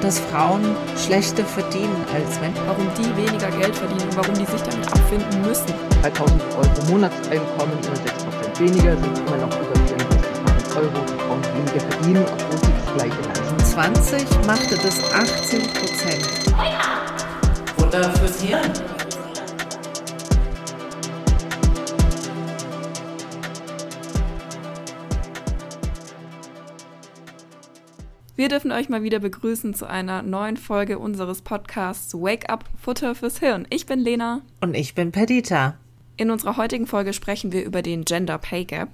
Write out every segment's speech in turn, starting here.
dass Frauen schlechter verdienen als Männer. Warum die weniger Geld verdienen und warum die sich damit abfinden müssen. 3000 Euro Monatseinkommen, immer 6% weniger, sind immer noch über 64.000 Euro. Frauen weniger verdienen, obwohl sie das gleiche leisten. 20 machte das 18 Prozent. Wunder fürs Hirn. Wir dürfen euch mal wieder begrüßen zu einer neuen Folge unseres Podcasts Wake Up Futter fürs Hirn. Ich bin Lena. Und ich bin Perdita. In unserer heutigen Folge sprechen wir über den Gender Pay Gap.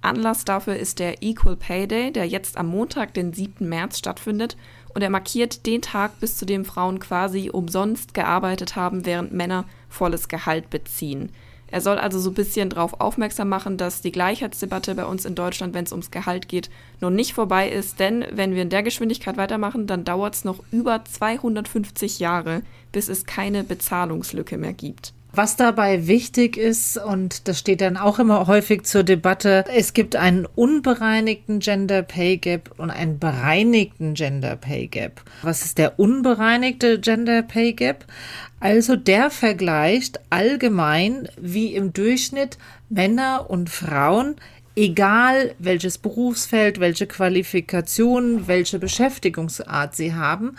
Anlass dafür ist der Equal Pay Day, der jetzt am Montag, den 7. März stattfindet. Und er markiert den Tag, bis zu dem Frauen quasi umsonst gearbeitet haben, während Männer volles Gehalt beziehen. Er soll also so ein bisschen darauf aufmerksam machen, dass die Gleichheitsdebatte bei uns in Deutschland, wenn es ums Gehalt geht, noch nicht vorbei ist. Denn wenn wir in der Geschwindigkeit weitermachen, dann dauert es noch über 250 Jahre, bis es keine Bezahlungslücke mehr gibt. Was dabei wichtig ist, und das steht dann auch immer häufig zur Debatte, es gibt einen unbereinigten Gender Pay Gap und einen bereinigten Gender Pay Gap. Was ist der unbereinigte Gender Pay Gap? Also der vergleicht allgemein wie im Durchschnitt Männer und Frauen, egal welches Berufsfeld, welche Qualifikation, welche Beschäftigungsart sie haben,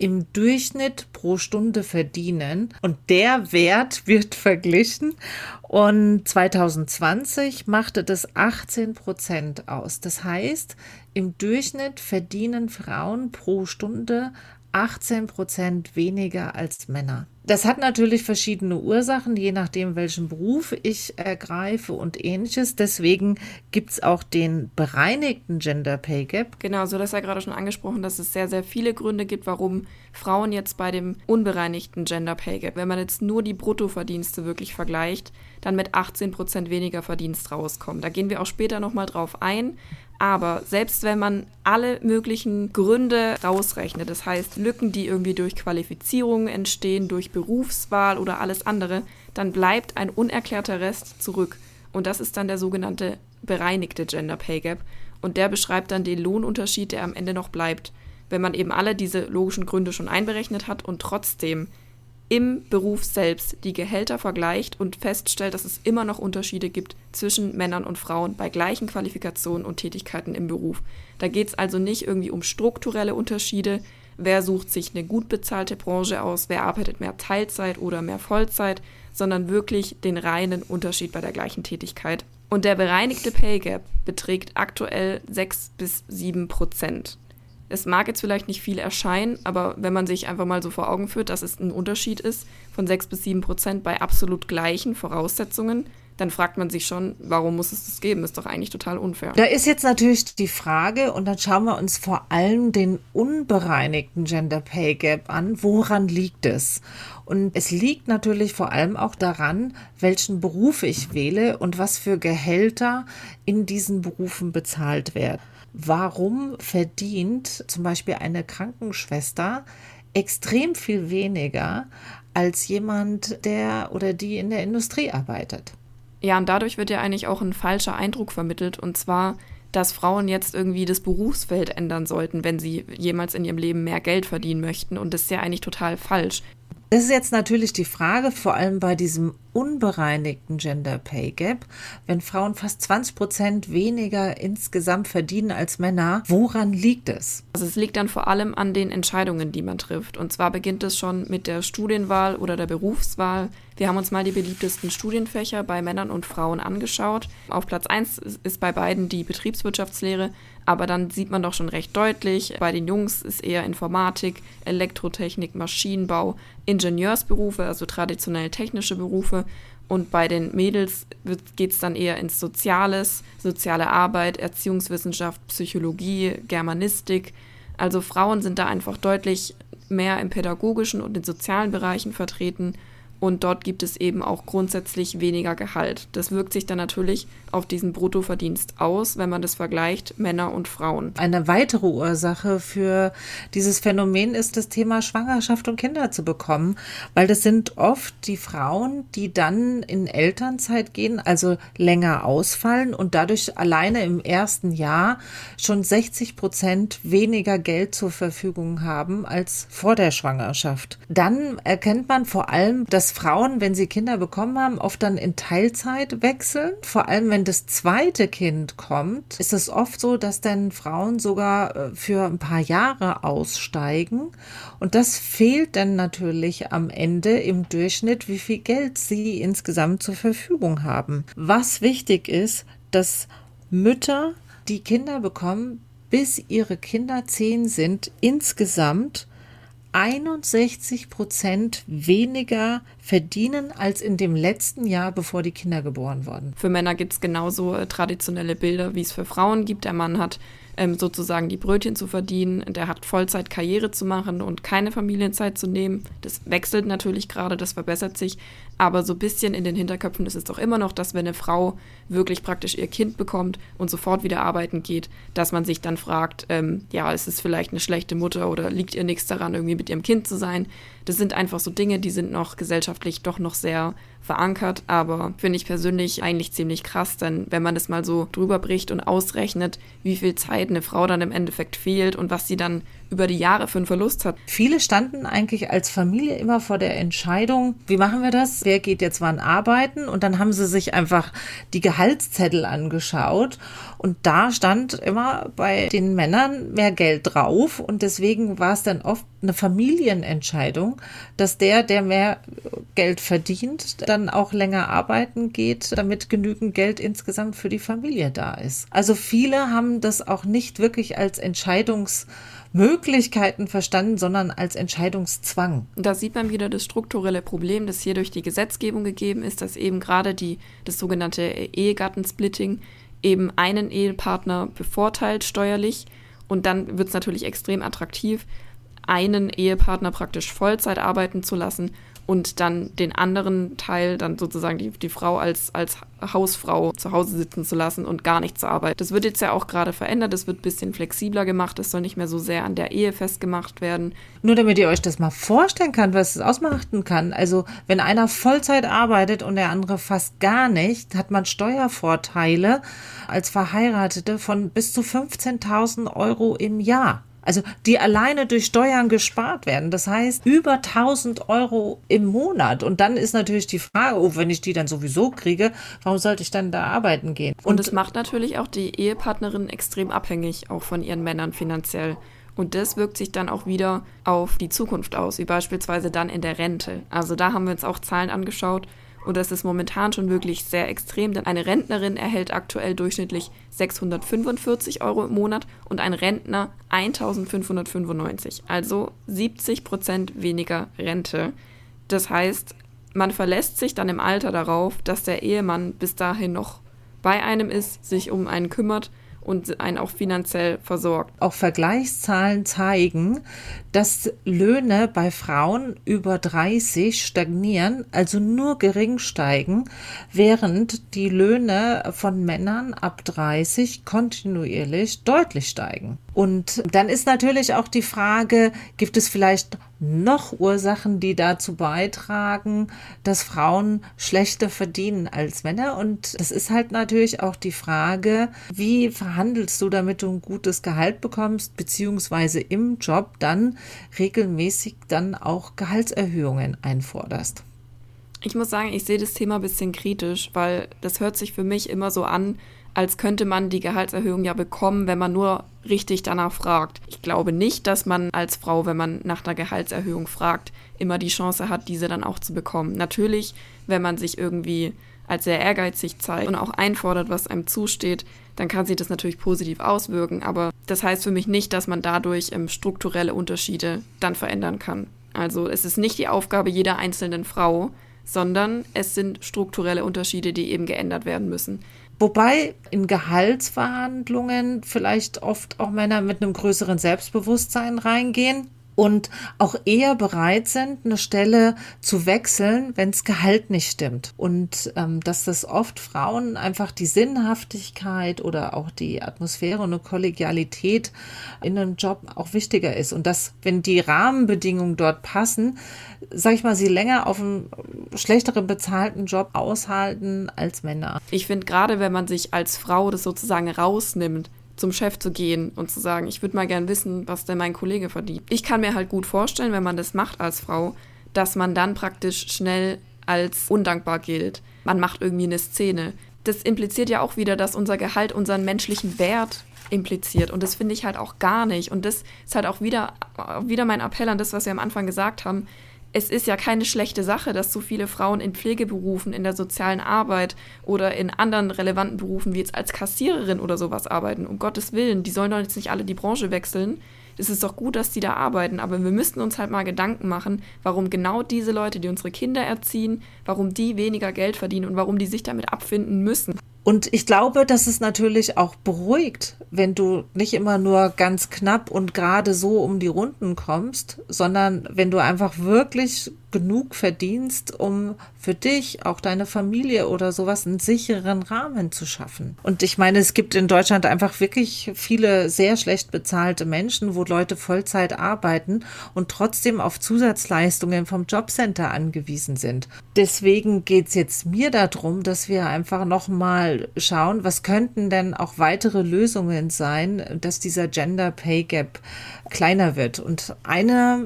im Durchschnitt pro Stunde verdienen. Und der Wert wird verglichen. Und 2020 machte das 18 Prozent aus. Das heißt, im Durchschnitt verdienen Frauen pro Stunde 18 Prozent weniger als Männer. Das hat natürlich verschiedene Ursachen, je nachdem, welchen Beruf ich ergreife und ähnliches. Deswegen gibt es auch den bereinigten Gender Pay Gap. Genau, so das ja gerade schon angesprochen, dass es sehr, sehr viele Gründe gibt, warum Frauen jetzt bei dem unbereinigten Gender Pay Gap, wenn man jetzt nur die Bruttoverdienste wirklich vergleicht, dann mit 18 Prozent weniger Verdienst rauskommen. Da gehen wir auch später nochmal drauf ein. Aber selbst wenn man alle möglichen Gründe rausrechnet, das heißt Lücken, die irgendwie durch Qualifizierung entstehen, durch Berufswahl oder alles andere, dann bleibt ein unerklärter Rest zurück. Und das ist dann der sogenannte bereinigte Gender Pay Gap. Und der beschreibt dann den Lohnunterschied, der am Ende noch bleibt, wenn man eben alle diese logischen Gründe schon einberechnet hat und trotzdem im Beruf selbst die Gehälter vergleicht und feststellt, dass es immer noch Unterschiede gibt zwischen Männern und Frauen bei gleichen Qualifikationen und Tätigkeiten im Beruf. Da geht es also nicht irgendwie um strukturelle Unterschiede, wer sucht sich eine gut bezahlte Branche aus, wer arbeitet mehr Teilzeit oder mehr Vollzeit, sondern wirklich den reinen Unterschied bei der gleichen Tätigkeit. Und der bereinigte Pay Gap beträgt aktuell 6 bis 7 Prozent. Es mag jetzt vielleicht nicht viel erscheinen, aber wenn man sich einfach mal so vor Augen führt, dass es ein Unterschied ist von 6 bis 7 Prozent bei absolut gleichen Voraussetzungen, dann fragt man sich schon, warum muss es das geben? Ist doch eigentlich total unfair. Da ist jetzt natürlich die Frage, und dann schauen wir uns vor allem den unbereinigten Gender Pay Gap an. Woran liegt es? Und es liegt natürlich vor allem auch daran, welchen Beruf ich wähle und was für Gehälter in diesen Berufen bezahlt werden warum verdient zum Beispiel eine Krankenschwester extrem viel weniger als jemand, der oder die in der Industrie arbeitet. Ja, und dadurch wird ja eigentlich auch ein falscher Eindruck vermittelt, und zwar, dass Frauen jetzt irgendwie das Berufsfeld ändern sollten, wenn sie jemals in ihrem Leben mehr Geld verdienen möchten. Und das ist ja eigentlich total falsch. Das ist jetzt natürlich die Frage, vor allem bei diesem unbereinigten Gender Pay Gap, wenn Frauen fast 20 Prozent weniger insgesamt verdienen als Männer, woran liegt es? Also es liegt dann vor allem an den Entscheidungen, die man trifft. Und zwar beginnt es schon mit der Studienwahl oder der Berufswahl. Wir haben uns mal die beliebtesten Studienfächer bei Männern und Frauen angeschaut. Auf Platz 1 ist bei beiden die Betriebswirtschaftslehre, aber dann sieht man doch schon recht deutlich, bei den Jungs ist eher Informatik, Elektrotechnik, Maschinenbau, Ingenieursberufe, also traditionell technische Berufe und bei den Mädels geht es dann eher ins Soziales, soziale Arbeit, Erziehungswissenschaft, Psychologie, Germanistik. Also Frauen sind da einfach deutlich mehr im pädagogischen und in sozialen Bereichen vertreten und dort gibt es eben auch grundsätzlich weniger Gehalt. Das wirkt sich dann natürlich auf diesen Bruttoverdienst aus, wenn man das vergleicht, Männer und Frauen. Eine weitere Ursache für dieses Phänomen ist das Thema Schwangerschaft und Kinder zu bekommen, weil das sind oft die Frauen, die dann in Elternzeit gehen, also länger ausfallen und dadurch alleine im ersten Jahr schon 60 Prozent weniger Geld zur Verfügung haben als vor der Schwangerschaft. Dann erkennt man vor allem, dass Frauen, wenn sie Kinder bekommen haben, oft dann in Teilzeit wechseln. Vor allem, wenn das zweite Kind kommt, ist es oft so, dass dann Frauen sogar äh, für ein paar Jahre aussteigen. Und das fehlt dann natürlich am Ende im Durchschnitt, wie viel Geld sie insgesamt zur Verfügung haben. Was wichtig ist, dass Mütter, die Kinder bekommen, bis ihre Kinder zehn sind, insgesamt 61 Prozent weniger verdienen als in dem letzten Jahr, bevor die Kinder geboren wurden. Für Männer gibt es genauso äh, traditionelle Bilder, wie es für Frauen gibt. Der Mann hat ähm, sozusagen die Brötchen zu verdienen, der hat Vollzeit Karriere zu machen und keine Familienzeit zu nehmen. Das wechselt natürlich gerade, das verbessert sich. Aber so ein bisschen in den Hinterköpfen ist es doch immer noch, dass wenn eine Frau wirklich praktisch ihr Kind bekommt und sofort wieder arbeiten geht, dass man sich dann fragt, ähm, ja, ist es vielleicht eine schlechte Mutter oder liegt ihr nichts daran, irgendwie mit ihrem Kind zu sein? Das sind einfach so Dinge, die sind noch gesellschaftlich doch noch sehr verankert, aber finde ich persönlich eigentlich ziemlich krass, denn wenn man das mal so drüber bricht und ausrechnet, wie viel Zeit eine Frau dann im Endeffekt fehlt und was sie dann über die Jahre für einen Verlust hat. Viele standen eigentlich als Familie immer vor der Entscheidung, wie machen wir das? Wer geht jetzt wann arbeiten? Und dann haben sie sich einfach die Gehaltszettel angeschaut und da stand immer bei den Männern mehr Geld drauf und deswegen war es dann oft eine Familienentscheidung, dass der, der mehr Geld verdient, dann auch länger arbeiten geht, damit genügend Geld insgesamt für die Familie da ist. Also viele haben das auch nicht wirklich als Entscheidungs Möglichkeiten verstanden, sondern als Entscheidungszwang. Da sieht man wieder das strukturelle Problem, das hier durch die Gesetzgebung gegeben ist, dass eben gerade die, das sogenannte Ehegattensplitting eben einen Ehepartner bevorteilt steuerlich. Und dann wird es natürlich extrem attraktiv, einen Ehepartner praktisch Vollzeit arbeiten zu lassen und dann den anderen Teil, dann sozusagen die, die Frau als, als Hausfrau zu Hause sitzen zu lassen und gar nicht zu arbeiten. Das wird jetzt ja auch gerade verändert, das wird ein bisschen flexibler gemacht, es soll nicht mehr so sehr an der Ehe festgemacht werden. Nur damit ihr euch das mal vorstellen könnt, was es ausmachen kann. Also wenn einer Vollzeit arbeitet und der andere fast gar nicht, hat man Steuervorteile als Verheiratete von bis zu 15.000 Euro im Jahr. Also die alleine durch Steuern gespart werden. Das heißt über 1000 Euro im Monat. Und dann ist natürlich die Frage, oh, wenn ich die dann sowieso kriege, warum sollte ich dann da arbeiten gehen? Und es macht natürlich auch die Ehepartnerin extrem abhängig, auch von ihren Männern finanziell. Und das wirkt sich dann auch wieder auf die Zukunft aus, wie beispielsweise dann in der Rente. Also da haben wir uns auch Zahlen angeschaut. Und das ist momentan schon wirklich sehr extrem, denn eine Rentnerin erhält aktuell durchschnittlich 645 Euro im Monat und ein Rentner 1595. Also 70 Prozent weniger Rente. Das heißt, man verlässt sich dann im Alter darauf, dass der Ehemann bis dahin noch bei einem ist, sich um einen kümmert und einen auch finanziell versorgt. Auch Vergleichszahlen zeigen, dass Löhne bei Frauen über 30 stagnieren, also nur gering steigen, während die Löhne von Männern ab 30 kontinuierlich deutlich steigen. Und dann ist natürlich auch die Frage, gibt es vielleicht noch Ursachen, die dazu beitragen, dass Frauen schlechter verdienen als Männer? Und das ist halt natürlich auch die Frage, wie verhandelst du, damit du ein gutes Gehalt bekommst, beziehungsweise im Job dann regelmäßig dann auch Gehaltserhöhungen einforderst? Ich muss sagen, ich sehe das Thema ein bisschen kritisch, weil das hört sich für mich immer so an, als könnte man die Gehaltserhöhung ja bekommen, wenn man nur richtig danach fragt. Ich glaube nicht, dass man als Frau, wenn man nach einer Gehaltserhöhung fragt, immer die Chance hat, diese dann auch zu bekommen. Natürlich, wenn man sich irgendwie als sehr ehrgeizig zeigt und auch einfordert, was einem zusteht, dann kann sich das natürlich positiv auswirken. Aber das heißt für mich nicht, dass man dadurch ähm, strukturelle Unterschiede dann verändern kann. Also es ist nicht die Aufgabe jeder einzelnen Frau, sondern es sind strukturelle Unterschiede, die eben geändert werden müssen. Wobei in Gehaltsverhandlungen vielleicht oft auch Männer mit einem größeren Selbstbewusstsein reingehen. Und auch eher bereit sind, eine Stelle zu wechseln, wenn das Gehalt nicht stimmt. Und ähm, dass das oft Frauen einfach die Sinnhaftigkeit oder auch die Atmosphäre und eine Kollegialität in einem Job auch wichtiger ist. Und dass, wenn die Rahmenbedingungen dort passen, sag ich mal, sie länger auf einem schlechteren bezahlten Job aushalten als Männer. Ich finde gerade, wenn man sich als Frau das sozusagen rausnimmt, zum Chef zu gehen und zu sagen, ich würde mal gern wissen, was denn mein Kollege verdient. Ich kann mir halt gut vorstellen, wenn man das macht als Frau, dass man dann praktisch schnell als undankbar gilt. Man macht irgendwie eine Szene. Das impliziert ja auch wieder, dass unser Gehalt unseren menschlichen Wert impliziert. Und das finde ich halt auch gar nicht. Und das ist halt auch wieder, wieder mein Appell an das, was wir am Anfang gesagt haben es ist ja keine schlechte Sache, dass so viele Frauen in Pflegeberufen, in der sozialen Arbeit oder in anderen relevanten Berufen wie jetzt als Kassiererin oder sowas arbeiten. Um Gottes Willen, die sollen doch jetzt nicht alle die Branche wechseln. Es ist doch gut, dass die da arbeiten, aber wir müssten uns halt mal Gedanken machen, warum genau diese Leute, die unsere Kinder erziehen, warum die weniger Geld verdienen und warum die sich damit abfinden müssen. Und ich glaube, dass es natürlich auch beruhigt, wenn du nicht immer nur ganz knapp und gerade so um die Runden kommst, sondern wenn du einfach wirklich genug verdienst, um für dich, auch deine Familie oder sowas einen sicheren Rahmen zu schaffen. Und ich meine, es gibt in Deutschland einfach wirklich viele sehr schlecht bezahlte Menschen, wo Leute Vollzeit arbeiten und trotzdem auf Zusatzleistungen vom Jobcenter angewiesen sind. Deswegen geht's jetzt mir darum, dass wir einfach nochmal schauen, was könnten denn auch weitere Lösungen sein, dass dieser Gender Pay Gap kleiner wird. Und einer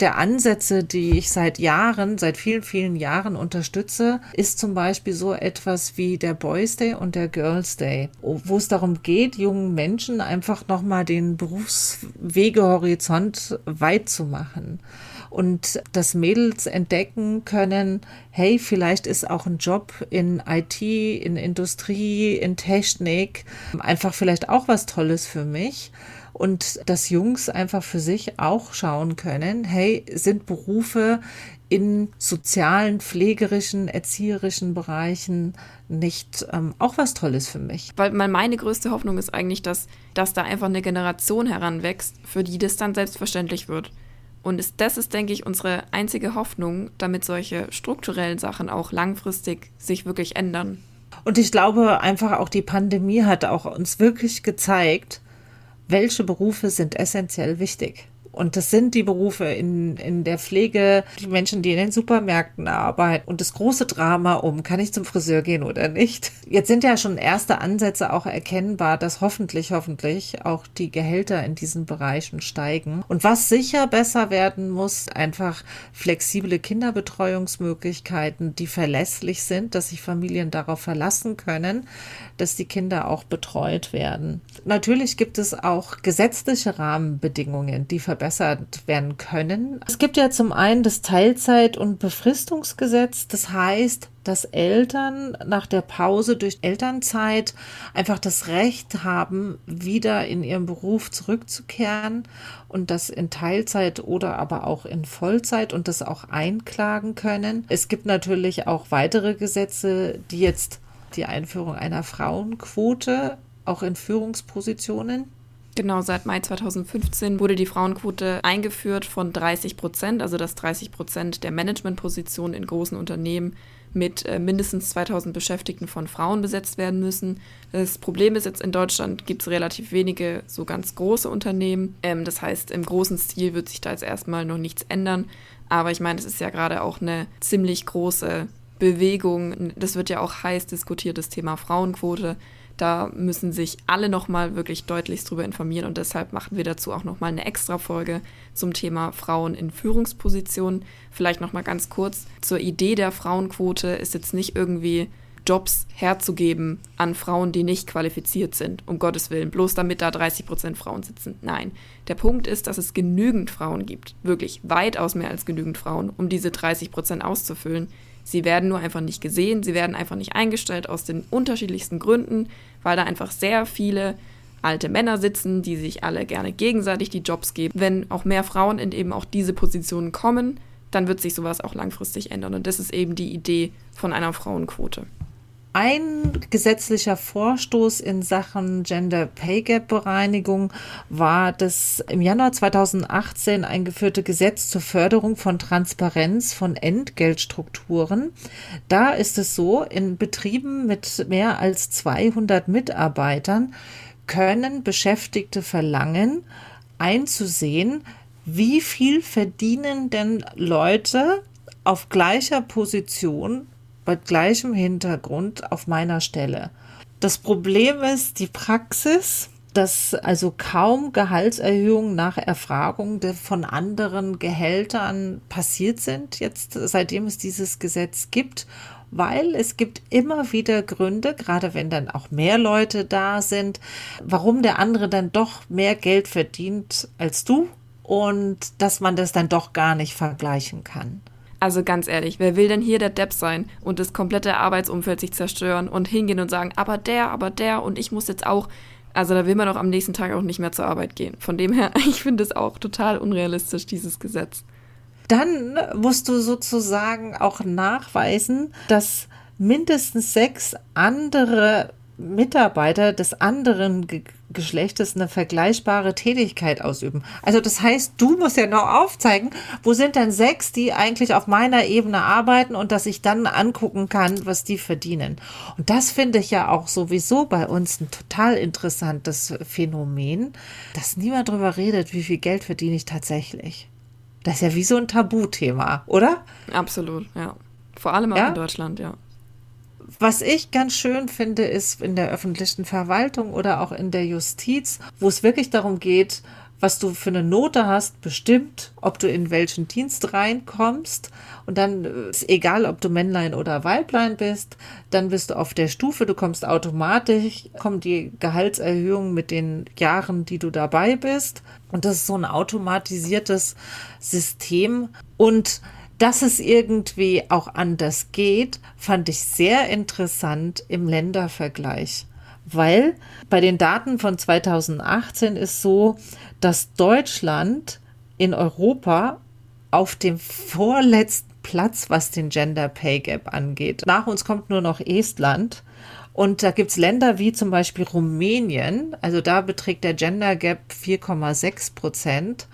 der Ansätze, die ich seit Jahren, seit vielen, vielen Jahren unterstütze, ist zum Beispiel so etwas wie der Boys Day und der Girls Day, wo es darum geht, jungen Menschen einfach nochmal den Berufswegehorizont weit zu machen und dass Mädels entdecken können, hey, vielleicht ist auch ein Job in IT, in Industrie, in Technik einfach vielleicht auch was Tolles für mich und dass Jungs einfach für sich auch schauen können, hey, sind Berufe in sozialen, pflegerischen, erzieherischen Bereichen nicht ähm, auch was Tolles für mich? Weil meine größte Hoffnung ist eigentlich, dass, dass da einfach eine Generation heranwächst, für die das dann selbstverständlich wird. Und ist, das ist, denke ich, unsere einzige Hoffnung, damit solche strukturellen Sachen auch langfristig sich wirklich ändern. Und ich glaube einfach auch die Pandemie hat auch uns wirklich gezeigt, welche Berufe sind essentiell wichtig. Und das sind die Berufe in, in der Pflege, die Menschen, die in den Supermärkten arbeiten. Und das große Drama um, kann ich zum Friseur gehen oder nicht? Jetzt sind ja schon erste Ansätze auch erkennbar, dass hoffentlich, hoffentlich auch die Gehälter in diesen Bereichen steigen. Und was sicher besser werden muss, einfach flexible Kinderbetreuungsmöglichkeiten, die verlässlich sind, dass sich Familien darauf verlassen können, dass die Kinder auch betreut werden. Natürlich gibt es auch gesetzliche Rahmenbedingungen, die verbessert werden können. Es gibt ja zum einen das Teilzeit- und Befristungsgesetz. Das heißt, dass Eltern nach der Pause durch Elternzeit einfach das Recht haben, wieder in ihren Beruf zurückzukehren und das in Teilzeit oder aber auch in Vollzeit und das auch einklagen können. Es gibt natürlich auch weitere Gesetze, die jetzt die Einführung einer Frauenquote auch in Führungspositionen Genau, seit Mai 2015 wurde die Frauenquote eingeführt von 30 Prozent, also dass 30 Prozent der Managementpositionen in großen Unternehmen mit äh, mindestens 2000 Beschäftigten von Frauen besetzt werden müssen. Das Problem ist jetzt in Deutschland gibt es relativ wenige so ganz große Unternehmen. Ähm, das heißt, im großen Stil wird sich da jetzt erstmal noch nichts ändern. Aber ich meine, es ist ja gerade auch eine ziemlich große Bewegung. Das wird ja auch heiß diskutiert, das Thema Frauenquote. Da müssen sich alle nochmal wirklich deutlichst drüber informieren und deshalb machen wir dazu auch nochmal eine extra Folge zum Thema Frauen in Führungspositionen. Vielleicht nochmal ganz kurz zur Idee der Frauenquote ist jetzt nicht irgendwie Jobs herzugeben an Frauen, die nicht qualifiziert sind, um Gottes Willen, bloß damit da 30 Prozent Frauen sitzen. Nein, der Punkt ist, dass es genügend Frauen gibt, wirklich weitaus mehr als genügend Frauen, um diese 30 Prozent auszufüllen, Sie werden nur einfach nicht gesehen, sie werden einfach nicht eingestellt aus den unterschiedlichsten Gründen, weil da einfach sehr viele alte Männer sitzen, die sich alle gerne gegenseitig die Jobs geben. Wenn auch mehr Frauen in eben auch diese Positionen kommen, dann wird sich sowas auch langfristig ändern. Und das ist eben die Idee von einer Frauenquote. Ein gesetzlicher Vorstoß in Sachen Gender Pay Gap Bereinigung war das im Januar 2018 eingeführte Gesetz zur Förderung von Transparenz von Entgeltstrukturen. Da ist es so, in Betrieben mit mehr als 200 Mitarbeitern können Beschäftigte verlangen, einzusehen, wie viel verdienen denn Leute auf gleicher Position mit gleichem Hintergrund auf meiner Stelle. Das Problem ist die Praxis, dass also kaum Gehaltserhöhungen nach Erfragung von anderen Gehältern passiert sind, jetzt seitdem es dieses Gesetz gibt, weil es gibt immer wieder Gründe, gerade wenn dann auch mehr Leute da sind, warum der andere dann doch mehr Geld verdient als du und dass man das dann doch gar nicht vergleichen kann. Also ganz ehrlich, wer will denn hier der Depp sein und das komplette Arbeitsumfeld sich zerstören und hingehen und sagen, aber der, aber der und ich muss jetzt auch. Also da will man doch am nächsten Tag auch nicht mehr zur Arbeit gehen. Von dem her, ich finde es auch total unrealistisch, dieses Gesetz. Dann musst du sozusagen auch nachweisen, dass mindestens sechs andere Mitarbeiter des anderen Ge Geschlechtes eine vergleichbare Tätigkeit ausüben. Also das heißt, du musst ja noch aufzeigen, wo sind denn sechs, die eigentlich auf meiner Ebene arbeiten und dass ich dann angucken kann, was die verdienen. Und das finde ich ja auch sowieso bei uns ein total interessantes Phänomen, dass niemand darüber redet, wie viel Geld verdiene ich tatsächlich. Das ist ja wie so ein Tabuthema, oder? Absolut, ja. Vor allem auch ja? in Deutschland, ja. Was ich ganz schön finde, ist in der öffentlichen Verwaltung oder auch in der Justiz, wo es wirklich darum geht, was du für eine Note hast, bestimmt, ob du in welchen Dienst reinkommst. Und dann ist egal, ob du Männlein oder Weiblein bist, dann bist du auf der Stufe, du kommst automatisch, kommt die Gehaltserhöhung mit den Jahren, die du dabei bist. Und das ist so ein automatisiertes System. Und dass es irgendwie auch anders geht, fand ich sehr interessant im Ländervergleich. Weil bei den Daten von 2018 ist so, dass Deutschland in Europa auf dem vorletzten Platz, was den Gender Pay Gap angeht. Nach uns kommt nur noch Estland. Und da gibt es Länder wie zum Beispiel Rumänien, also da beträgt der Gender Gap 4,6 Prozent,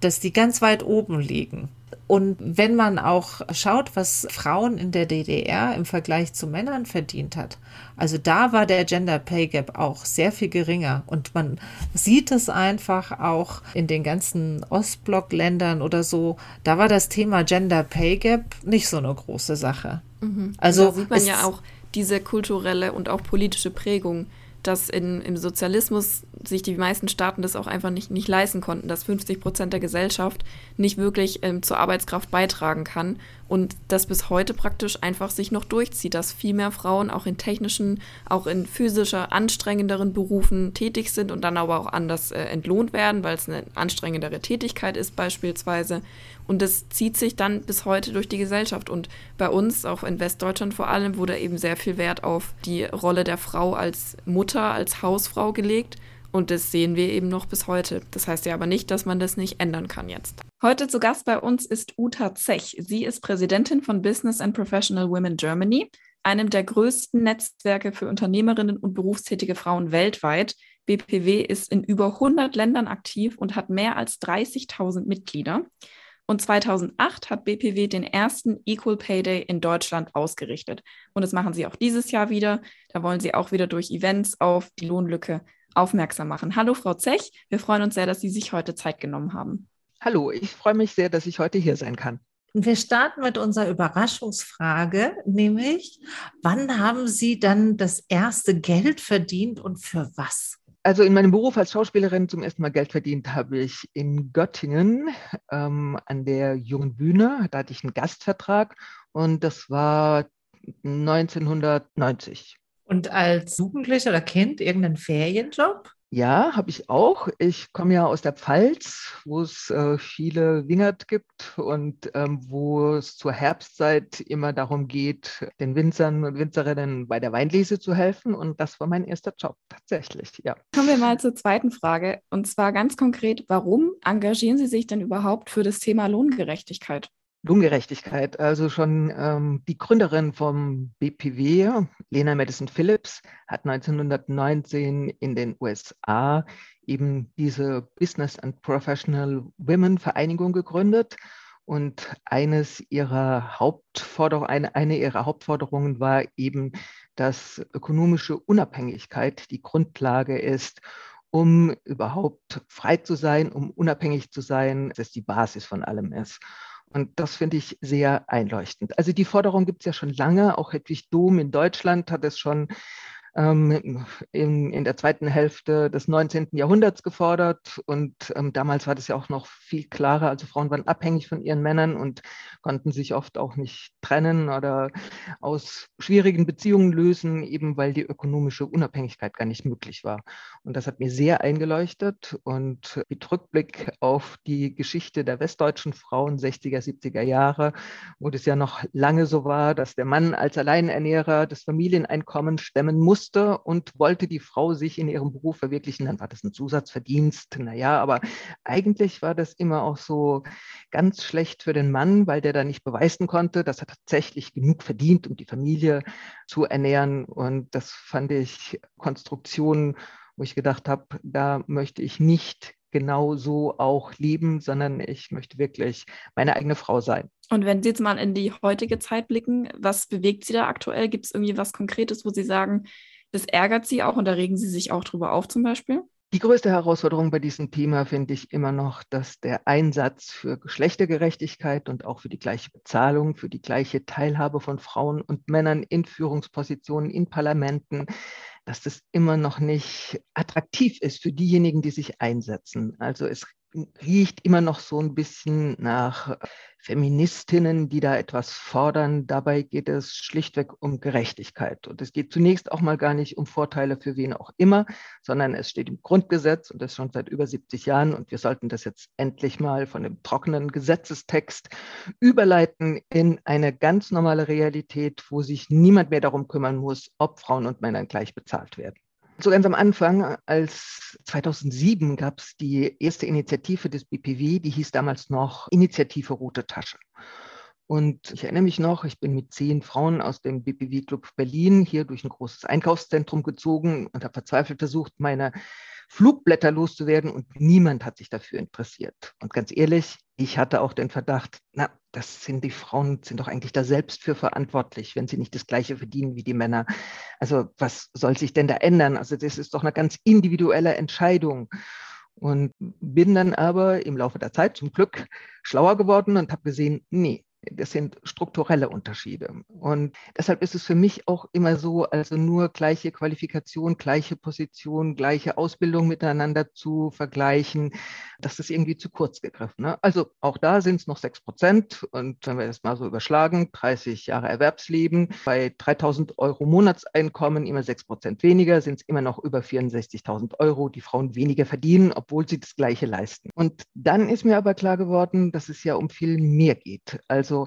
dass die ganz weit oben liegen. Und wenn man auch schaut, was Frauen in der DDR im Vergleich zu Männern verdient hat, also da war der Gender Pay Gap auch sehr viel geringer. Und man sieht es einfach auch in den ganzen Ostblock-Ländern oder so, da war das Thema Gender Pay Gap nicht so eine große Sache. Mhm. Also da sieht man ja auch diese kulturelle und auch politische Prägung dass in, im Sozialismus sich die meisten Staaten das auch einfach nicht, nicht leisten konnten, dass 50 Prozent der Gesellschaft nicht wirklich ähm, zur Arbeitskraft beitragen kann und das bis heute praktisch einfach sich noch durchzieht, dass viel mehr Frauen auch in technischen, auch in physischer, anstrengenderen Berufen tätig sind und dann aber auch anders äh, entlohnt werden, weil es eine anstrengendere Tätigkeit ist beispielsweise. Und das zieht sich dann bis heute durch die Gesellschaft. Und bei uns, auch in Westdeutschland vor allem, wurde eben sehr viel Wert auf die Rolle der Frau als Mutter, als Hausfrau gelegt. Und das sehen wir eben noch bis heute. Das heißt ja aber nicht, dass man das nicht ändern kann jetzt. Heute zu Gast bei uns ist Uta Zech. Sie ist Präsidentin von Business and Professional Women Germany, einem der größten Netzwerke für Unternehmerinnen und berufstätige Frauen weltweit. BPW ist in über 100 Ländern aktiv und hat mehr als 30.000 Mitglieder. Und 2008 hat BPW den ersten Equal Pay Day in Deutschland ausgerichtet. Und das machen sie auch dieses Jahr wieder. Da wollen sie auch wieder durch Events auf die Lohnlücke aufmerksam machen. Hallo, Frau Zech. Wir freuen uns sehr, dass Sie sich heute Zeit genommen haben. Hallo, ich freue mich sehr, dass ich heute hier sein kann. Wir starten mit unserer Überraschungsfrage, nämlich, wann haben Sie dann das erste Geld verdient und für was? Also in meinem Beruf als Schauspielerin zum ersten Mal Geld verdient habe ich in Göttingen ähm, an der Jungen Bühne. Da hatte ich einen Gastvertrag und das war 1990. Und als Jugendlicher oder Kind irgendeinen Ferienjob? Ja, habe ich auch. Ich komme ja aus der Pfalz, wo es äh, viele Wingert gibt und ähm, wo es zur Herbstzeit immer darum geht, den Winzern und Winzerinnen bei der Weinlese zu helfen. Und das war mein erster Job tatsächlich, ja. Kommen wir mal zur zweiten Frage. Und zwar ganz konkret, warum engagieren Sie sich denn überhaupt für das Thema Lohngerechtigkeit? Lohngerechtigkeit. Also schon ähm, die Gründerin vom BPW, Lena Madison Phillips, hat 1919 in den USA eben diese Business and Professional Women Vereinigung gegründet. Und eines ihrer Hauptforderungen, eine, eine ihrer Hauptforderungen war eben, dass ökonomische Unabhängigkeit die Grundlage ist, um überhaupt frei zu sein, um unabhängig zu sein, dass die Basis von allem ist. Und das finde ich sehr einleuchtend. Also die Forderung gibt es ja schon lange. Auch Hedwig Dom in Deutschland hat es schon ähm, in, in der zweiten Hälfte des 19. Jahrhunderts gefordert. Und ähm, damals war das ja auch noch viel klarer. Also Frauen waren abhängig von ihren Männern und konnten sich oft auch nicht trennen oder aus schwierigen Beziehungen lösen, eben weil die ökonomische Unabhängigkeit gar nicht möglich war. Und das hat mir sehr eingeleuchtet. Und mit Rückblick auf die Geschichte der westdeutschen Frauen 60er, 70er Jahre, wo das ja noch lange so war, dass der Mann als Alleinernährer das Familieneinkommen stemmen musste, musste und wollte die Frau sich in ihrem Beruf verwirklichen, dann war das ein Zusatzverdienst. Naja, aber eigentlich war das immer auch so ganz schlecht für den Mann, weil der da nicht beweisen konnte, dass er tatsächlich genug verdient, um die Familie zu ernähren. Und das fand ich Konstruktionen, wo ich gedacht habe, da möchte ich nicht genau so auch leben, sondern ich möchte wirklich meine eigene Frau sein. Und wenn Sie jetzt mal in die heutige Zeit blicken, was bewegt Sie da aktuell? Gibt es irgendwie was Konkretes, wo Sie sagen, das ärgert Sie auch und da regen Sie sich auch drüber auf zum Beispiel? Die größte Herausforderung bei diesem Thema finde ich immer noch, dass der Einsatz für Geschlechtergerechtigkeit und auch für die gleiche Bezahlung, für die gleiche Teilhabe von Frauen und Männern in Führungspositionen, in Parlamenten, dass das immer noch nicht attraktiv ist für diejenigen, die sich einsetzen. Also es riecht immer noch so ein bisschen nach Feministinnen, die da etwas fordern. Dabei geht es schlichtweg um Gerechtigkeit. Und es geht zunächst auch mal gar nicht um Vorteile für wen auch immer, sondern es steht im Grundgesetz und das schon seit über 70 Jahren. Und wir sollten das jetzt endlich mal von dem trockenen Gesetzestext überleiten in eine ganz normale Realität, wo sich niemand mehr darum kümmern muss, ob Frauen und Männer gleich bezahlt werden so ganz am Anfang, als 2007 gab es die erste Initiative des BPW, die hieß damals noch Initiative Rote Tasche. Und ich erinnere mich noch, ich bin mit zehn Frauen aus dem BPW Club Berlin hier durch ein großes Einkaufszentrum gezogen und habe verzweifelt versucht, meine Flugblätter loszuwerden und niemand hat sich dafür interessiert. Und ganz ehrlich, ich hatte auch den Verdacht, na, das sind die Frauen, sind doch eigentlich da selbst für verantwortlich, wenn sie nicht das Gleiche verdienen wie die Männer. Also was soll sich denn da ändern? Also das ist doch eine ganz individuelle Entscheidung. Und bin dann aber im Laufe der Zeit zum Glück schlauer geworden und habe gesehen, nee, das sind strukturelle Unterschiede. Und deshalb ist es für mich auch immer so, also nur gleiche Qualifikation, gleiche Position, gleiche Ausbildung miteinander zu vergleichen, das ist irgendwie zu kurz gegriffen. Ne? Also auch da sind es noch sechs Prozent. Und wenn wir das mal so überschlagen, 30 Jahre Erwerbsleben, bei 3000 Euro Monatseinkommen immer sechs Prozent weniger, sind es immer noch über 64.000 Euro, die Frauen weniger verdienen, obwohl sie das Gleiche leisten. Und dann ist mir aber klar geworden, dass es ja um viel mehr geht. Also also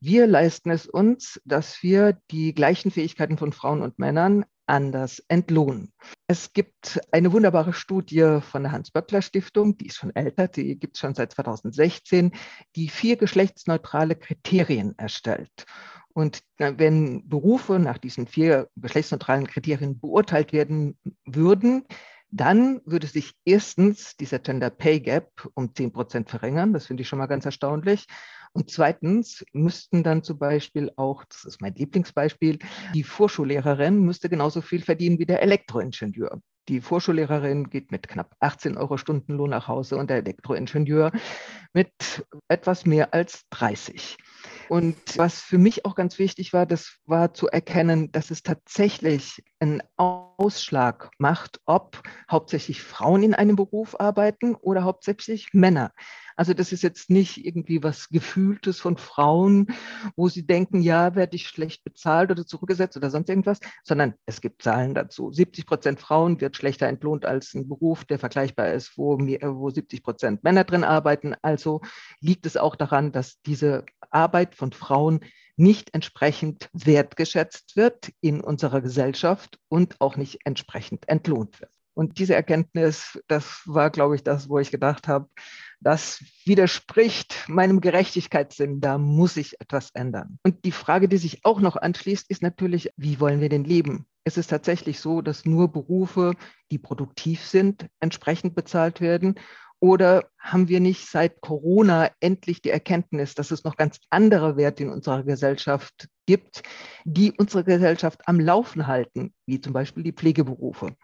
wir leisten es uns, dass wir die gleichen Fähigkeiten von Frauen und Männern anders entlohnen. Es gibt eine wunderbare Studie von der Hans-Böckler-Stiftung, die ist schon älter, die gibt es schon seit 2016, die vier geschlechtsneutrale Kriterien erstellt. Und wenn Berufe nach diesen vier geschlechtsneutralen Kriterien beurteilt werden würden, dann würde sich erstens dieser Gender Pay Gap um 10 Prozent verringern. Das finde ich schon mal ganz erstaunlich. Und zweitens müssten dann zum Beispiel auch, das ist mein Lieblingsbeispiel, die Vorschullehrerin müsste genauso viel verdienen wie der Elektroingenieur. Die Vorschullehrerin geht mit knapp 18 Euro Stundenlohn nach Hause und der Elektroingenieur mit etwas mehr als 30. Und was für mich auch ganz wichtig war, das war zu erkennen, dass es tatsächlich einen Ausschlag macht, ob hauptsächlich Frauen in einem Beruf arbeiten oder hauptsächlich Männer. Also das ist jetzt nicht irgendwie was Gefühltes von Frauen, wo sie denken, ja, werde ich schlecht bezahlt oder zurückgesetzt oder sonst irgendwas, sondern es gibt Zahlen dazu. 70 Prozent Frauen wird schlechter entlohnt als ein Beruf, der vergleichbar ist, wo, wo 70 Prozent Männer drin arbeiten. Also liegt es auch daran, dass diese Arbeit von Frauen nicht entsprechend wertgeschätzt wird in unserer Gesellschaft und auch nicht entsprechend entlohnt wird. Und diese Erkenntnis, das war, glaube ich, das, wo ich gedacht habe, das widerspricht meinem Gerechtigkeitssinn, da muss sich etwas ändern. Und die Frage, die sich auch noch anschließt, ist natürlich, wie wollen wir denn leben? Es ist tatsächlich so, dass nur Berufe, die produktiv sind, entsprechend bezahlt werden. Oder haben wir nicht seit Corona endlich die Erkenntnis, dass es noch ganz andere Werte in unserer Gesellschaft gibt, die unsere Gesellschaft am Laufen halten, wie zum Beispiel die Pflegeberufe?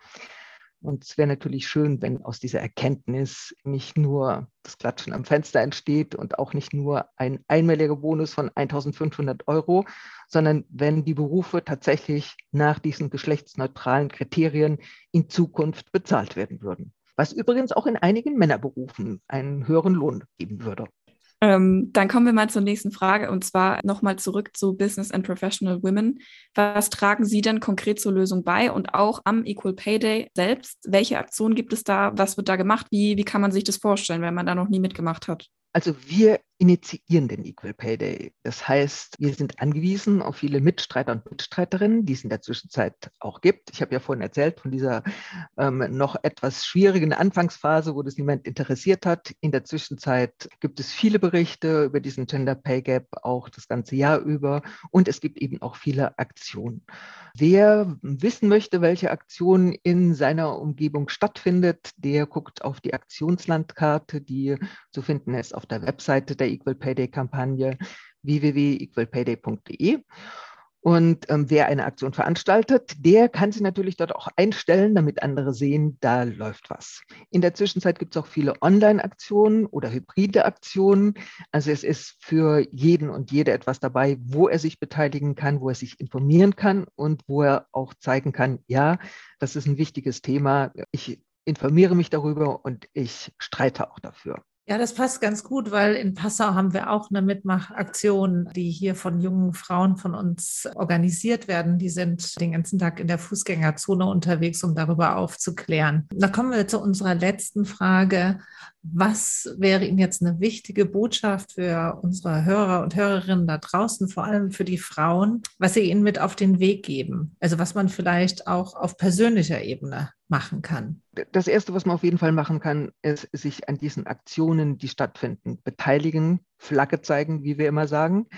Und es wäre natürlich schön, wenn aus dieser Erkenntnis nicht nur das Klatschen am Fenster entsteht und auch nicht nur ein einmaliger Bonus von 1500 Euro, sondern wenn die Berufe tatsächlich nach diesen geschlechtsneutralen Kriterien in Zukunft bezahlt werden würden. Was übrigens auch in einigen Männerberufen einen höheren Lohn geben würde. Ähm, dann kommen wir mal zur nächsten Frage und zwar nochmal zurück zu Business and Professional Women. Was tragen Sie denn konkret zur Lösung bei und auch am Equal Pay Day selbst? Welche Aktionen gibt es da? Was wird da gemacht? Wie, wie kann man sich das vorstellen, wenn man da noch nie mitgemacht hat? Also wir initiieren den Equal Pay Day. Das heißt, wir sind angewiesen auf viele Mitstreiter und Mitstreiterinnen, die es in der Zwischenzeit auch gibt. Ich habe ja vorhin erzählt von dieser ähm, noch etwas schwierigen Anfangsphase, wo das niemand interessiert hat. In der Zwischenzeit gibt es viele Berichte über diesen Gender Pay Gap, auch das ganze Jahr über. Und es gibt eben auch viele Aktionen. Wer wissen möchte, welche Aktion in seiner Umgebung stattfindet, der guckt auf die Aktionslandkarte, die zu finden ist auf der Webseite der Equal Pay Day Kampagne www.equalpayday.de. Und ähm, wer eine Aktion veranstaltet, der kann sie natürlich dort auch einstellen, damit andere sehen, da läuft was. In der Zwischenzeit gibt es auch viele Online-Aktionen oder hybride Aktionen. Also es ist für jeden und jede etwas dabei, wo er sich beteiligen kann, wo er sich informieren kann und wo er auch zeigen kann, ja, das ist ein wichtiges Thema. Ich informiere mich darüber und ich streite auch dafür. Ja, das passt ganz gut, weil in Passau haben wir auch eine Mitmachaktion, die hier von jungen Frauen von uns organisiert werden. Die sind den ganzen Tag in der Fußgängerzone unterwegs, um darüber aufzuklären. Da kommen wir zu unserer letzten Frage. Was wäre Ihnen jetzt eine wichtige Botschaft für unsere Hörer und Hörerinnen da draußen, vor allem für die Frauen, was Sie ihnen mit auf den Weg geben? Also was man vielleicht auch auf persönlicher Ebene machen kann? Das Erste, was man auf jeden Fall machen kann, ist sich an diesen Aktionen, die stattfinden, beteiligen, Flagge zeigen, wie wir immer sagen.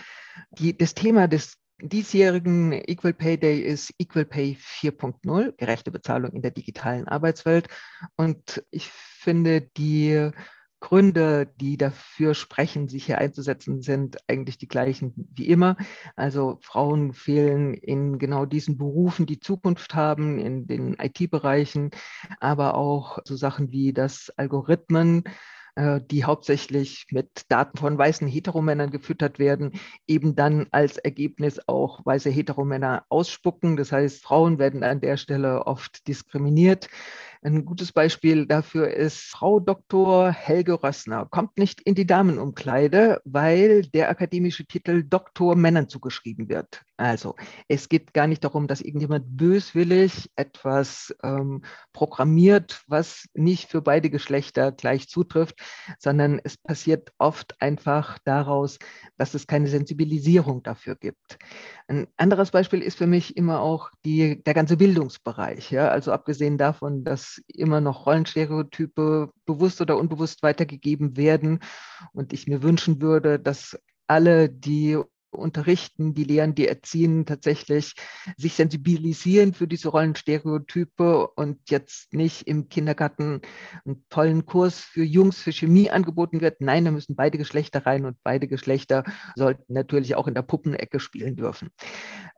Die, das Thema des diesjährigen Equal Pay Day ist Equal Pay 4.0, gerechte Bezahlung in der digitalen Arbeitswelt. Und ich finde, die Gründe, die dafür sprechen, sich hier einzusetzen, sind eigentlich die gleichen wie immer. Also Frauen fehlen in genau diesen Berufen, die Zukunft haben, in den IT-Bereichen, aber auch so Sachen wie das Algorithmen äh, die hauptsächlich mit Daten von weißen Heteromännern gefüttert werden, eben dann als Ergebnis auch weiße Heteromänner ausspucken. Das heißt, Frauen werden an der Stelle oft diskriminiert. Ein gutes Beispiel dafür ist Frau Dr. Helge Rössner. Kommt nicht in die Damenumkleide, weil der akademische Titel Doktor Männern zugeschrieben wird. Also es geht gar nicht darum, dass irgendjemand böswillig etwas ähm, programmiert, was nicht für beide Geschlechter gleich zutrifft, sondern es passiert oft einfach daraus, dass es keine Sensibilisierung dafür gibt. Ein anderes Beispiel ist für mich immer auch die, der ganze Bildungsbereich. Ja? Also abgesehen davon, dass immer noch Rollenstereotype bewusst oder unbewusst weitergegeben werden und ich mir wünschen würde, dass alle, die unterrichten, die lehren, die erziehen, tatsächlich sich sensibilisieren für diese Rollenstereotype und jetzt nicht im Kindergarten einen tollen Kurs für Jungs für Chemie angeboten wird. Nein, da müssen beide Geschlechter rein und beide Geschlechter sollten natürlich auch in der Puppenecke spielen dürfen.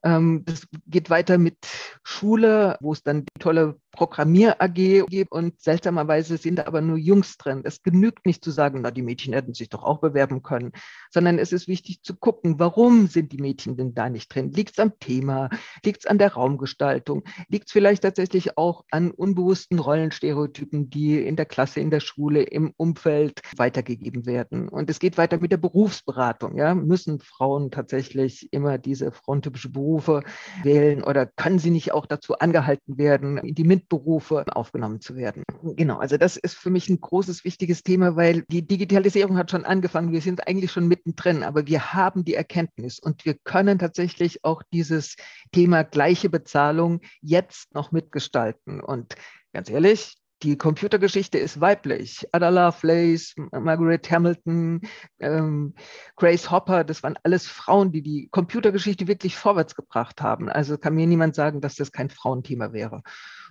Ähm, das geht weiter mit Schule, wo es dann die tolle Programmier-AG gibt und seltsamerweise sind da aber nur Jungs drin. Es genügt nicht zu sagen, na, die Mädchen hätten sich doch auch bewerben können, sondern es ist wichtig zu gucken, warum sind die Mädchen denn da nicht drin? Liegt es am Thema? Liegt es an der Raumgestaltung? Liegt es vielleicht tatsächlich auch an unbewussten Rollenstereotypen, die in der Klasse, in der Schule, im Umfeld weitergegeben werden? Und es geht weiter mit der Berufsberatung. Ja? Müssen Frauen tatsächlich immer diese frontypische Berufsberatung MINT-Berufe wählen oder können sie nicht auch dazu angehalten werden, in die MINT-Berufe aufgenommen zu werden? Genau, also das ist für mich ein großes, wichtiges Thema, weil die Digitalisierung hat schon angefangen. Wir sind eigentlich schon mittendrin, aber wir haben die Erkenntnis und wir können tatsächlich auch dieses Thema gleiche Bezahlung jetzt noch mitgestalten. Und ganz ehrlich, die Computergeschichte ist weiblich. Ada Lovelace, Margaret Hamilton, ähm, Grace Hopper, das waren alles Frauen, die die Computergeschichte wirklich vorwärts gebracht haben. Also kann mir niemand sagen, dass das kein Frauenthema wäre.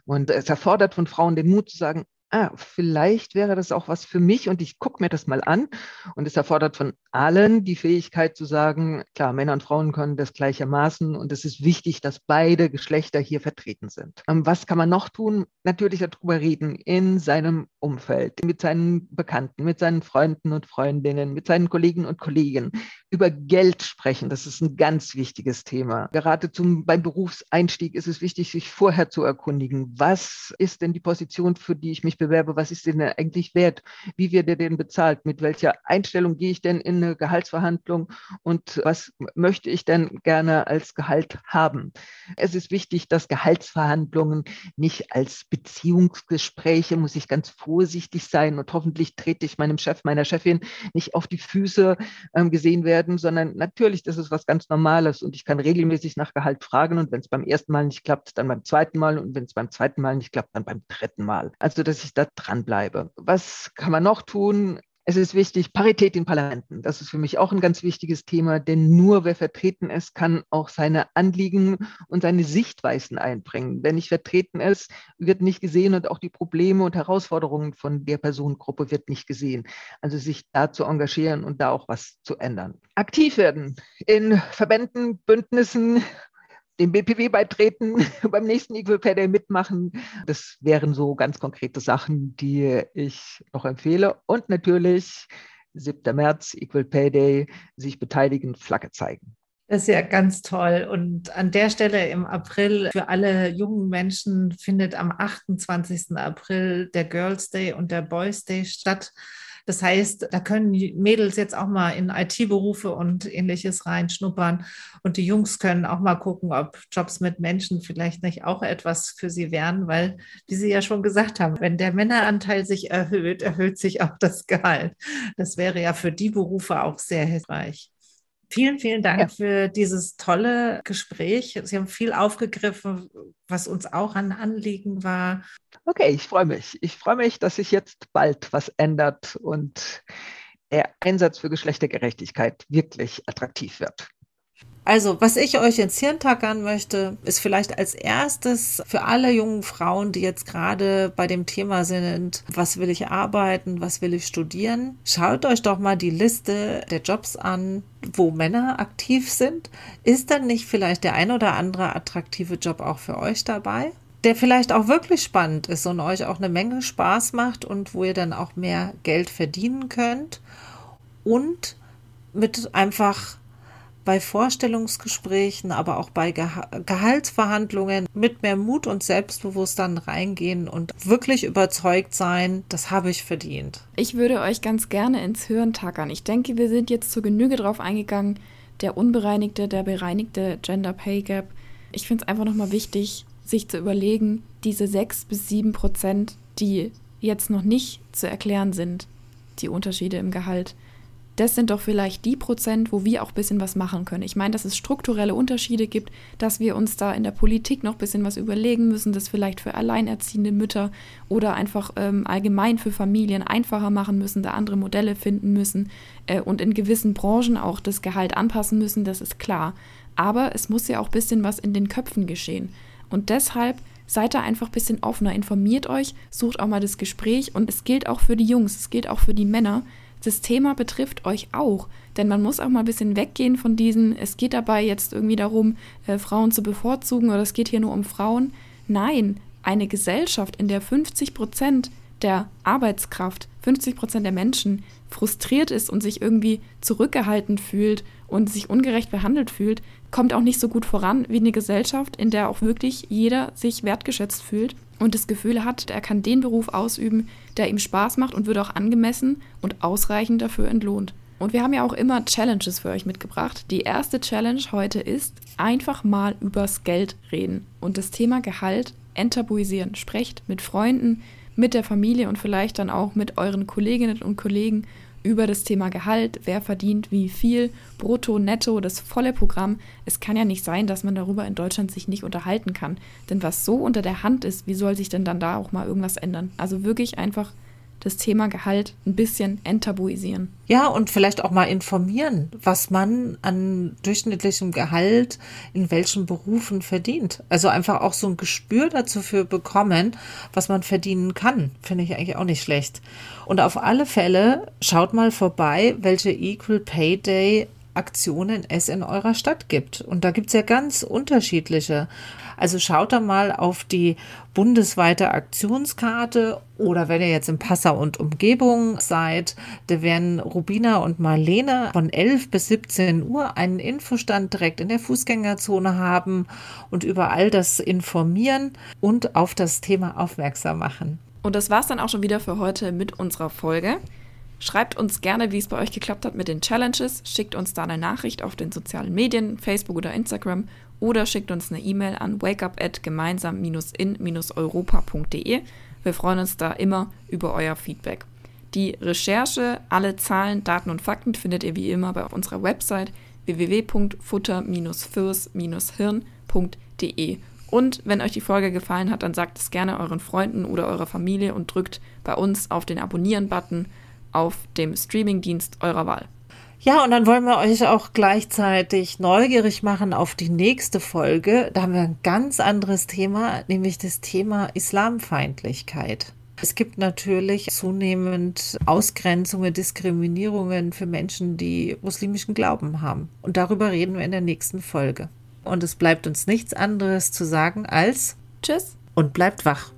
Und es erfordert von Frauen den Mut zu sagen, ah, vielleicht wäre das auch was für mich und ich gucke mir das mal an. Und es erfordert von allen die Fähigkeit zu sagen, klar, Männer und Frauen können das gleichermaßen und es ist wichtig, dass beide Geschlechter hier vertreten sind. Ähm, was kann man noch tun? Natürlich darüber reden in seinem Umfeld, mit seinen Bekannten, mit seinen Freunden und Freundinnen, mit seinen Kollegen und Kollegen. Über Geld sprechen, das ist ein ganz wichtiges Thema. Gerade zum, beim Berufseinstieg ist es wichtig, sich vorher zu erkundigen, was ist denn die Position, für die ich mich bewerbe, was ist denn eigentlich wert, wie wird er denn bezahlt, mit welcher Einstellung gehe ich denn in eine Gehaltsverhandlung und was möchte ich denn gerne als Gehalt haben. Es ist wichtig, dass Gehaltsverhandlungen nicht als Beziehungsgespräche, muss ich ganz vorsichtig sein und hoffentlich trete ich meinem Chef, meiner Chefin nicht auf die Füße ähm, gesehen werden, sondern natürlich, das ist was ganz Normales und ich kann regelmäßig nach Gehalt fragen und wenn es beim ersten Mal nicht klappt, dann beim zweiten Mal und wenn es beim zweiten Mal nicht klappt, dann beim dritten Mal. Also, dass ich da dranbleibe. Was kann man noch tun? Es ist wichtig, Parität in Parlamenten. Das ist für mich auch ein ganz wichtiges Thema, denn nur wer vertreten ist, kann auch seine Anliegen und seine Sichtweisen einbringen. Wer nicht vertreten ist, wird nicht gesehen und auch die Probleme und Herausforderungen von der Personengruppe wird nicht gesehen. Also sich da zu engagieren und da auch was zu ändern. Aktiv werden in Verbänden, Bündnissen, dem BPW beitreten, beim nächsten Equal Pay Day mitmachen. Das wären so ganz konkrete Sachen, die ich noch empfehle. Und natürlich 7. März, Equal Pay Day, sich beteiligen, Flagge zeigen. Das ist ja ganz toll. Und an der Stelle im April für alle jungen Menschen findet am 28. April der Girls Day und der Boys Day statt. Das heißt, da können die Mädels jetzt auch mal in IT-Berufe und ähnliches reinschnuppern. Und die Jungs können auch mal gucken, ob Jobs mit Menschen vielleicht nicht auch etwas für sie wären, weil, wie Sie ja schon gesagt haben, wenn der Männeranteil sich erhöht, erhöht sich auch das Gehalt. Das wäre ja für die Berufe auch sehr hilfreich. Vielen, vielen Dank ja. für dieses tolle Gespräch. Sie haben viel aufgegriffen, was uns auch ein Anliegen war. Okay, ich freue mich. Ich freue mich, dass sich jetzt bald was ändert und der Einsatz für Geschlechtergerechtigkeit wirklich attraktiv wird. Also, was ich euch ins Hirn tackern möchte, ist vielleicht als erstes für alle jungen Frauen, die jetzt gerade bei dem Thema sind, was will ich arbeiten, was will ich studieren, schaut euch doch mal die Liste der Jobs an, wo Männer aktiv sind. Ist dann nicht vielleicht der ein oder andere attraktive Job auch für euch dabei? Der vielleicht auch wirklich spannend ist und euch auch eine Menge Spaß macht und wo ihr dann auch mehr Geld verdienen könnt und mit einfach bei Vorstellungsgesprächen, aber auch bei Geha Gehaltsverhandlungen mit mehr Mut und Selbstbewusstsein reingehen und wirklich überzeugt sein, das habe ich verdient. Ich würde euch ganz gerne ins Hören tackern. Ich denke, wir sind jetzt zur Genüge drauf eingegangen, der unbereinigte, der bereinigte Gender Pay Gap. Ich finde es einfach nochmal wichtig, sich zu überlegen, diese sechs bis sieben Prozent, die jetzt noch nicht zu erklären sind, die Unterschiede im Gehalt, das sind doch vielleicht die Prozent, wo wir auch ein bisschen was machen können. Ich meine, dass es strukturelle Unterschiede gibt, dass wir uns da in der Politik noch ein bisschen was überlegen müssen, das vielleicht für alleinerziehende Mütter oder einfach ähm, allgemein für Familien einfacher machen müssen, da andere Modelle finden müssen äh, und in gewissen Branchen auch das Gehalt anpassen müssen, das ist klar. Aber es muss ja auch ein bisschen was in den Köpfen geschehen. Und deshalb seid da einfach ein bisschen offener, informiert euch, sucht auch mal das Gespräch und es gilt auch für die Jungs, es gilt auch für die Männer das Thema betrifft euch auch. Denn man muss auch mal ein bisschen weggehen von diesen, es geht dabei jetzt irgendwie darum, äh, Frauen zu bevorzugen oder es geht hier nur um Frauen. Nein, eine Gesellschaft, in der 50 Prozent der Arbeitskraft, 50 Prozent der Menschen frustriert ist und sich irgendwie zurückgehalten fühlt und sich ungerecht behandelt fühlt, kommt auch nicht so gut voran wie eine Gesellschaft, in der auch wirklich jeder sich wertgeschätzt fühlt und das Gefühl hat, er kann den Beruf ausüben, der ihm Spaß macht und wird auch angemessen und ausreichend dafür entlohnt. Und wir haben ja auch immer Challenges für euch mitgebracht. Die erste Challenge heute ist einfach mal übers Geld reden und das Thema Gehalt enttabuisieren. Sprecht mit Freunden, mit der Familie und vielleicht dann auch mit euren Kolleginnen und Kollegen über das Thema Gehalt, wer verdient wie viel, brutto, netto, das volle Programm. Es kann ja nicht sein, dass man darüber in Deutschland sich nicht unterhalten kann. Denn was so unter der Hand ist, wie soll sich denn dann da auch mal irgendwas ändern? Also wirklich einfach das Thema Gehalt ein bisschen enttabuisieren. Ja, und vielleicht auch mal informieren, was man an durchschnittlichem Gehalt in welchen Berufen verdient. Also einfach auch so ein Gespür dazu für bekommen, was man verdienen kann. Finde ich eigentlich auch nicht schlecht. Und auf alle Fälle schaut mal vorbei, welche Equal Pay Day Aktionen es in eurer Stadt gibt. Und da gibt es ja ganz unterschiedliche. Also schaut da mal auf die bundesweite Aktionskarte oder wenn ihr jetzt in Passau und Umgebung seid, da werden Rubina und Marlene von 11 bis 17 Uhr einen Infostand direkt in der Fußgängerzone haben und über all das informieren und auf das Thema aufmerksam machen. Und das war's dann auch schon wieder für heute mit unserer Folge. Schreibt uns gerne, wie es bei euch geklappt hat mit den Challenges. Schickt uns da eine Nachricht auf den sozialen Medien, Facebook oder Instagram oder schickt uns eine E-Mail an wakeup@gemeinsam-in-europa.de. Wir freuen uns da immer über euer Feedback. Die Recherche, alle Zahlen, Daten und Fakten findet ihr wie immer bei unserer Website www.futter-fürs-hirn.de. Und wenn euch die Folge gefallen hat, dann sagt es gerne euren Freunden oder eurer Familie und drückt bei uns auf den Abonnieren-Button auf dem Streamingdienst eurer Wahl. Ja, und dann wollen wir euch auch gleichzeitig neugierig machen auf die nächste Folge. Da haben wir ein ganz anderes Thema, nämlich das Thema Islamfeindlichkeit. Es gibt natürlich zunehmend Ausgrenzungen, Diskriminierungen für Menschen, die muslimischen Glauben haben. Und darüber reden wir in der nächsten Folge. Und es bleibt uns nichts anderes zu sagen als Tschüss und bleibt wach.